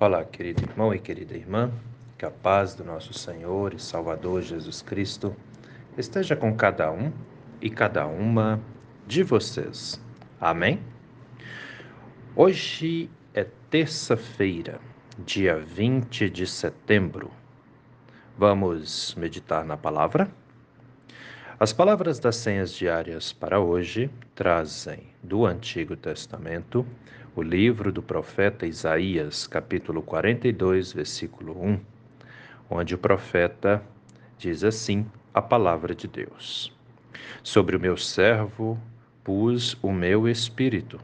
Olá, querido irmão e querida irmã, que a paz do nosso Senhor e Salvador Jesus Cristo esteja com cada um e cada uma de vocês. Amém? Hoje é terça-feira, dia 20 de setembro. Vamos meditar na palavra? As palavras das senhas diárias para hoje trazem do Antigo Testamento o livro do profeta Isaías, capítulo 42, versículo 1, onde o profeta diz assim a palavra de Deus: Sobre o meu servo pus o meu espírito,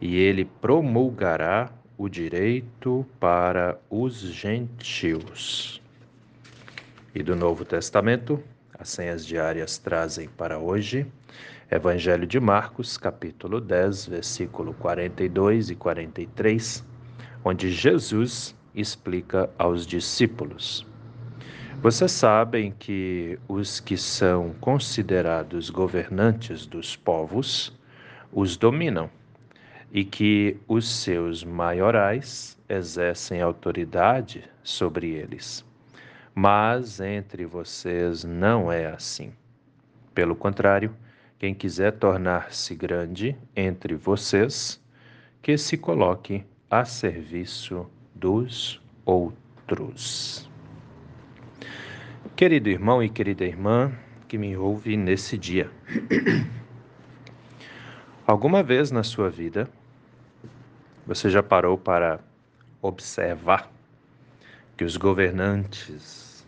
e ele promulgará o direito para os gentios. E do Novo Testamento, as senhas diárias trazem para hoje Evangelho de Marcos, capítulo 10, versículo 42 e 43, onde Jesus explica aos discípulos: Vocês sabem que os que são considerados governantes dos povos os dominam e que os seus maiorais exercem autoridade sobre eles. Mas entre vocês não é assim. Pelo contrário, quem quiser tornar-se grande entre vocês, que se coloque a serviço dos outros. Querido irmão e querida irmã que me ouve nesse dia, alguma vez na sua vida você já parou para observar que os governantes,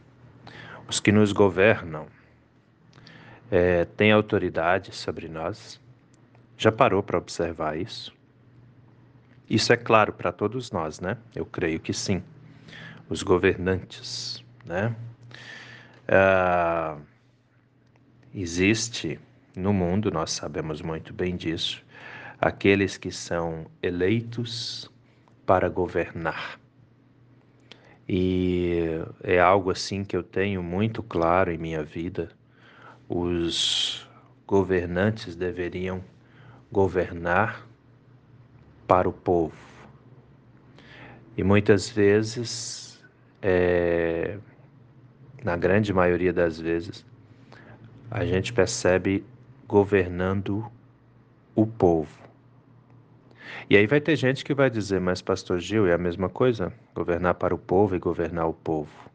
os que nos governam, é, tem autoridade sobre nós? Já parou para observar isso? Isso é claro para todos nós, né? Eu creio que sim. Os governantes, né? Ah, existe no mundo, nós sabemos muito bem disso, aqueles que são eleitos para governar. E é algo assim que eu tenho muito claro em minha vida os governantes deveriam governar para o povo. E muitas vezes, é, na grande maioria das vezes, a gente percebe governando o povo. E aí vai ter gente que vai dizer, mas Pastor Gil, é a mesma coisa? Governar para o povo e governar o povo.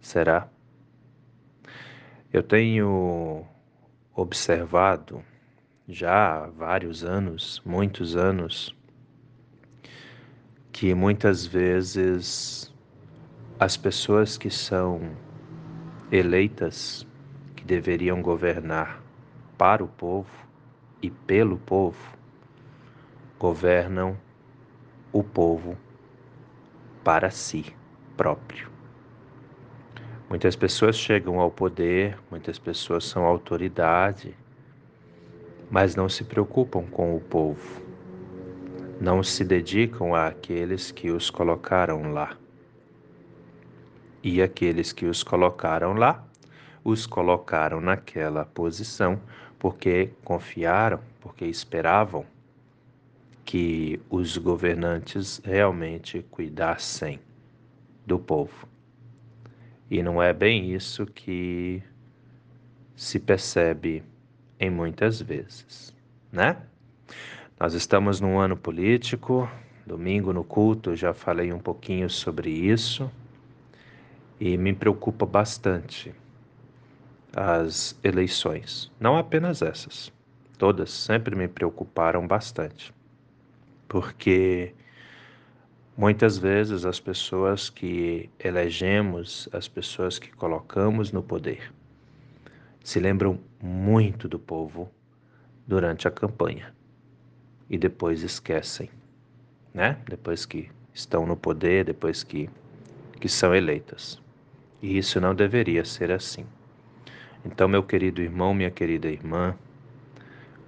Será? Eu tenho observado já há vários anos, muitos anos, que muitas vezes as pessoas que são eleitas, que deveriam governar para o povo e pelo povo, governam o povo para si próprio. Muitas pessoas chegam ao poder, muitas pessoas são autoridade, mas não se preocupam com o povo, não se dedicam àqueles que os colocaram lá. E aqueles que os colocaram lá, os colocaram naquela posição porque confiaram, porque esperavam que os governantes realmente cuidassem do povo. E não é bem isso que se percebe em muitas vezes, né? Nós estamos num ano político, domingo no culto já falei um pouquinho sobre isso e me preocupa bastante as eleições, não apenas essas, todas sempre me preocuparam bastante, porque Muitas vezes as pessoas que elegemos, as pessoas que colocamos no poder, se lembram muito do povo durante a campanha e depois esquecem, né? Depois que estão no poder, depois que, que são eleitas. E isso não deveria ser assim. Então, meu querido irmão, minha querida irmã,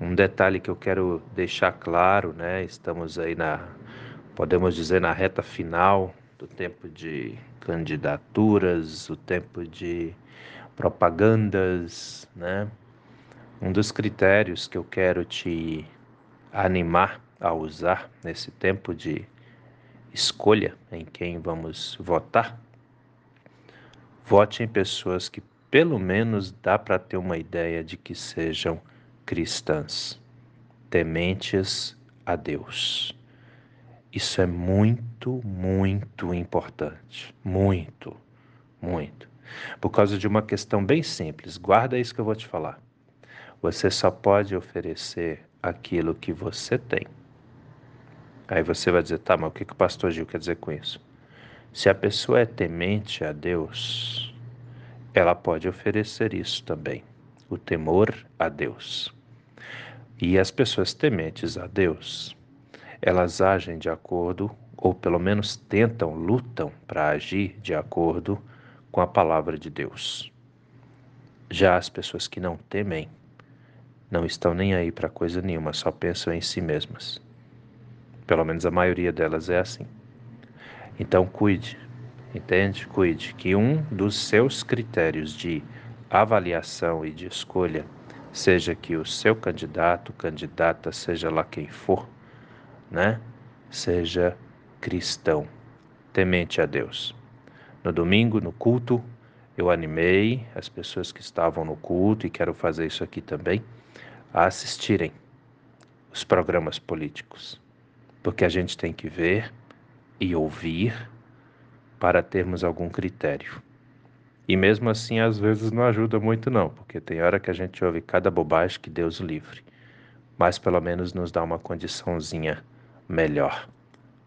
um detalhe que eu quero deixar claro, né? Estamos aí na podemos dizer, na reta final do tempo de candidaturas, o tempo de propagandas, né? Um dos critérios que eu quero te animar a usar nesse tempo de, escolha em quem vamos votar, vote em pessoas que pelo menos dá para ter uma ideia de que sejam cristãs, tementes a Deus. Isso é muito, muito importante. Muito, muito. Por causa de uma questão bem simples. Guarda isso que eu vou te falar. Você só pode oferecer aquilo que você tem. Aí você vai dizer, tá, mas o que, que o pastor Gil quer dizer com isso? Se a pessoa é temente a Deus, ela pode oferecer isso também, o temor a Deus. E as pessoas tementes a Deus, elas agem de acordo, ou pelo menos tentam, lutam para agir de acordo com a palavra de Deus. Já as pessoas que não temem, não estão nem aí para coisa nenhuma, só pensam em si mesmas. Pelo menos a maioria delas é assim. Então cuide, entende? Cuide que um dos seus critérios de avaliação e de escolha seja que o seu candidato, candidata, seja lá quem for, né? Seja cristão, temente a Deus. No domingo, no culto, eu animei as pessoas que estavam no culto e quero fazer isso aqui também a assistirem os programas políticos porque a gente tem que ver e ouvir para termos algum critério. E mesmo assim, às vezes não ajuda muito não, porque tem hora que a gente ouve cada bobagem que Deus livre, mas pelo menos nos dá uma condiçãozinha melhor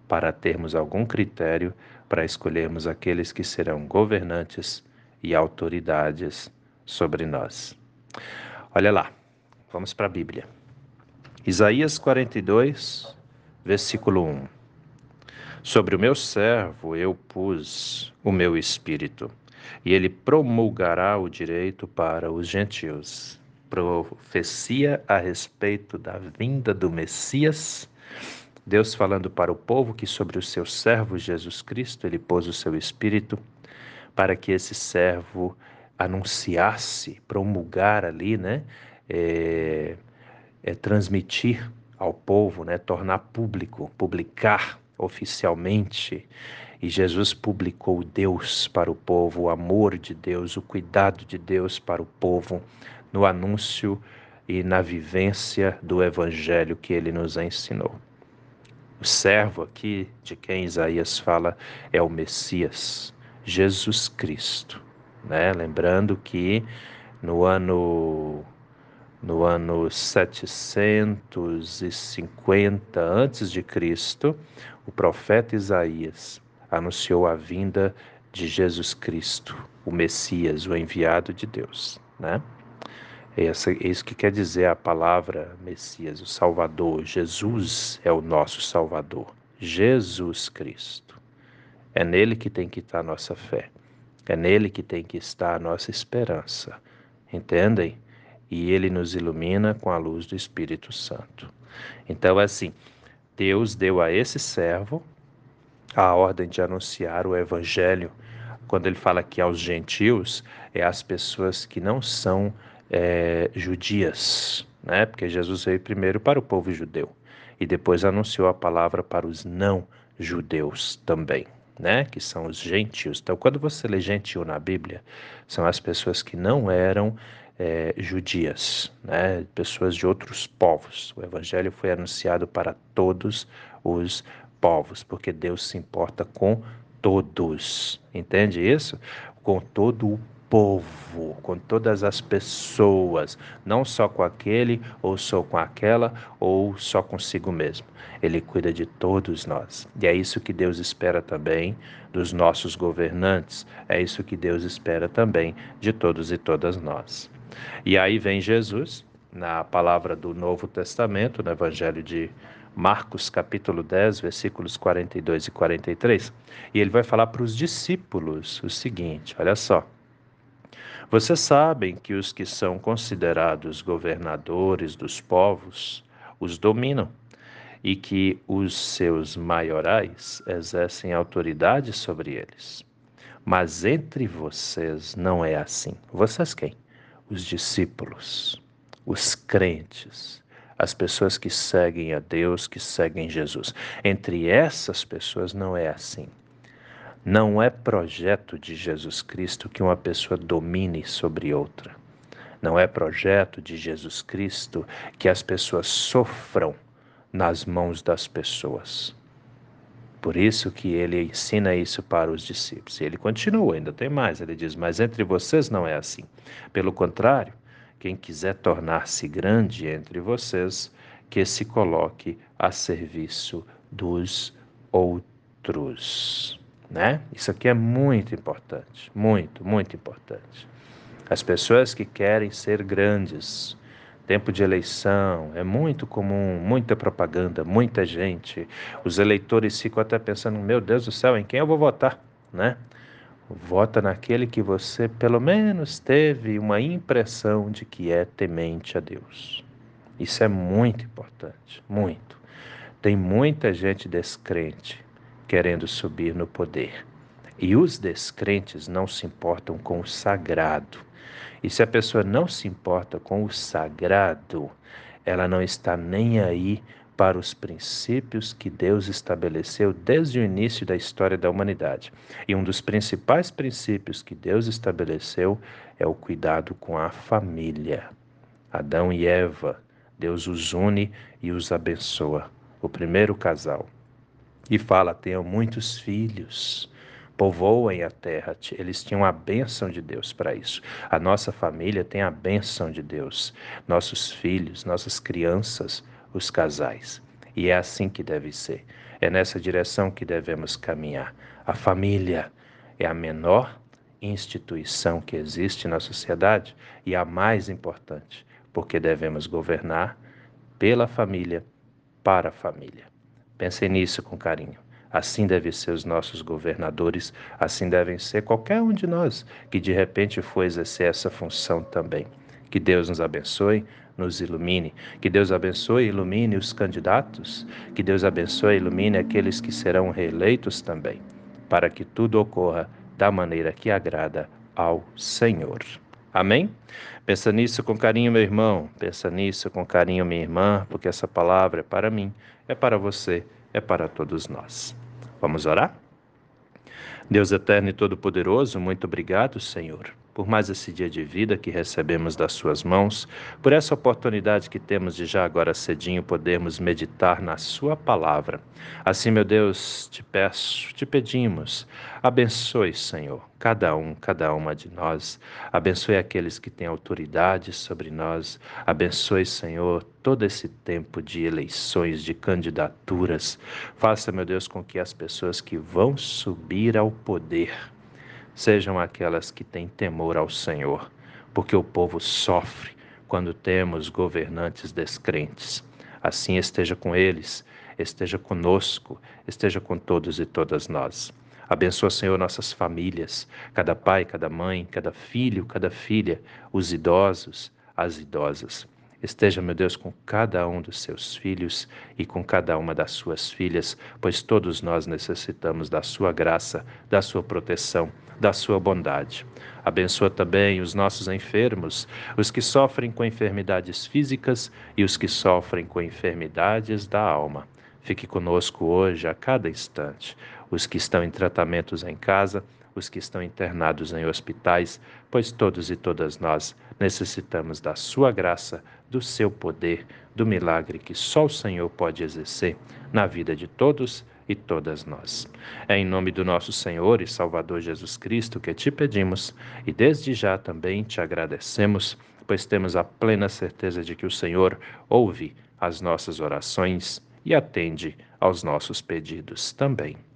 para termos algum critério para escolhermos aqueles que serão governantes e autoridades sobre nós. Olha lá, vamos para a Bíblia. Isaías 42, versículo 1. Sobre o meu servo eu pus o meu espírito, e ele promulgará o direito para os gentios. Profecia a respeito da vinda do Messias. Deus falando para o povo que sobre o seu servo Jesus Cristo ele pôs o seu espírito para que esse servo anunciasse, promulgar ali, né? É, é, transmitir ao povo, né, tornar público, publicar oficialmente. E Jesus publicou Deus para o povo, o amor de Deus, o cuidado de Deus para o povo, no anúncio e na vivência do evangelho que ele nos ensinou. O servo aqui de quem Isaías fala é o Messias, Jesus Cristo, né? Lembrando que no ano no ano 750 a.C., o profeta Isaías anunciou a vinda de Jesus Cristo, o Messias, o enviado de Deus, né? É isso que quer dizer a palavra Messias, o Salvador. Jesus é o nosso Salvador. Jesus Cristo. É nele que tem que estar a nossa fé. É nele que tem que estar a nossa esperança. Entendem? e ele nos ilumina com a luz do Espírito Santo. Então, assim, Deus deu a esse servo a ordem de anunciar o evangelho. Quando ele fala que aos gentios, é as pessoas que não são é, judias, né? Porque Jesus veio primeiro para o povo judeu e depois anunciou a palavra para os não judeus também. Né, que são os gentios. Então, quando você lê gentil na Bíblia, são as pessoas que não eram é, judias, né, pessoas de outros povos. O evangelho foi anunciado para todos os povos, porque Deus se importa com todos. Entende isso? Com todo o povo, com todas as pessoas, não só com aquele, ou só com aquela, ou só consigo mesmo. Ele cuida de todos nós. E é isso que Deus espera também dos nossos governantes, é isso que Deus espera também de todos e todas nós. E aí vem Jesus, na palavra do Novo Testamento, no Evangelho de Marcos, capítulo 10, versículos 42 e 43, e ele vai falar para os discípulos o seguinte: olha só. Vocês sabem que os que são considerados governadores dos povos os dominam e que os seus maiorais exercem autoridade sobre eles. Mas entre vocês não é assim. Vocês quem? os discípulos, os crentes, as pessoas que seguem a Deus, que seguem Jesus. Entre essas pessoas não é assim. Não é projeto de Jesus Cristo que uma pessoa domine sobre outra. Não é projeto de Jesus Cristo que as pessoas sofram nas mãos das pessoas. Por isso que ele ensina isso para os discípulos. E ele continua, ainda tem mais. Ele diz: Mas entre vocês não é assim. Pelo contrário, quem quiser tornar-se grande entre vocês, que se coloque a serviço dos outros. Né? Isso aqui é muito importante, muito, muito importante. As pessoas que querem ser grandes, tempo de eleição, é muito comum, muita propaganda, muita gente. Os eleitores ficam até pensando: meu Deus do céu, em quem eu vou votar? Né? Vota naquele que você pelo menos teve uma impressão de que é temente a Deus. Isso é muito importante, muito. Tem muita gente descrente querendo subir no poder. E os descrentes não se importam com o sagrado. E se a pessoa não se importa com o sagrado, ela não está nem aí para os princípios que Deus estabeleceu desde o início da história da humanidade. E um dos principais princípios que Deus estabeleceu é o cuidado com a família. Adão e Eva, Deus os une e os abençoa. O primeiro casal. E fala: tenham muitos filhos povoem a terra. Eles tinham a bênção de Deus para isso. A nossa família tem a bênção de Deus. Nossos filhos, nossas crianças os casais. E é assim que deve ser. É nessa direção que devemos caminhar. A família é a menor instituição que existe na sociedade e a mais importante, porque devemos governar pela família, para a família. Pensem nisso com carinho. Assim devem ser os nossos governadores, assim devem ser qualquer um de nós que de repente for exercer essa função também. Que Deus nos abençoe, nos ilumine. Que Deus abençoe e ilumine os candidatos. Que Deus abençoe e ilumine aqueles que serão reeleitos também, para que tudo ocorra da maneira que agrada ao Senhor. Amém? Pensa nisso com carinho, meu irmão. Pensa nisso com carinho, minha irmã, porque essa palavra é para mim, é para você, é para todos nós. Vamos orar? Deus eterno e todo-poderoso, muito obrigado, Senhor por mais esse dia de vida que recebemos das Suas mãos, por essa oportunidade que temos de já agora cedinho podermos meditar na Sua palavra. Assim, meu Deus, te peço, te pedimos, abençoe, Senhor, cada um, cada uma de nós, abençoe aqueles que têm autoridade sobre nós, abençoe, Senhor, todo esse tempo de eleições, de candidaturas. Faça, meu Deus, com que as pessoas que vão subir ao poder, sejam aquelas que têm temor ao Senhor, porque o povo sofre quando temos governantes descrentes. Assim esteja com eles, esteja conosco, esteja com todos e todas nós. Abençoa, Senhor, nossas famílias, cada pai, cada mãe, cada filho, cada filha, os idosos, as idosas. Esteja, meu Deus, com cada um dos seus filhos e com cada uma das suas filhas, pois todos nós necessitamos da sua graça, da sua proteção, da sua bondade. Abençoa também os nossos enfermos, os que sofrem com enfermidades físicas e os que sofrem com enfermidades da alma. Fique conosco hoje, a cada instante, os que estão em tratamentos em casa, os que estão internados em hospitais, pois todos e todas nós necessitamos da Sua graça, do Seu poder, do milagre que só o Senhor pode exercer na vida de todos e todas nós. É em nome do nosso Senhor e Salvador Jesus Cristo que te pedimos e desde já também te agradecemos, pois temos a plena certeza de que o Senhor ouve as nossas orações e atende aos nossos pedidos também.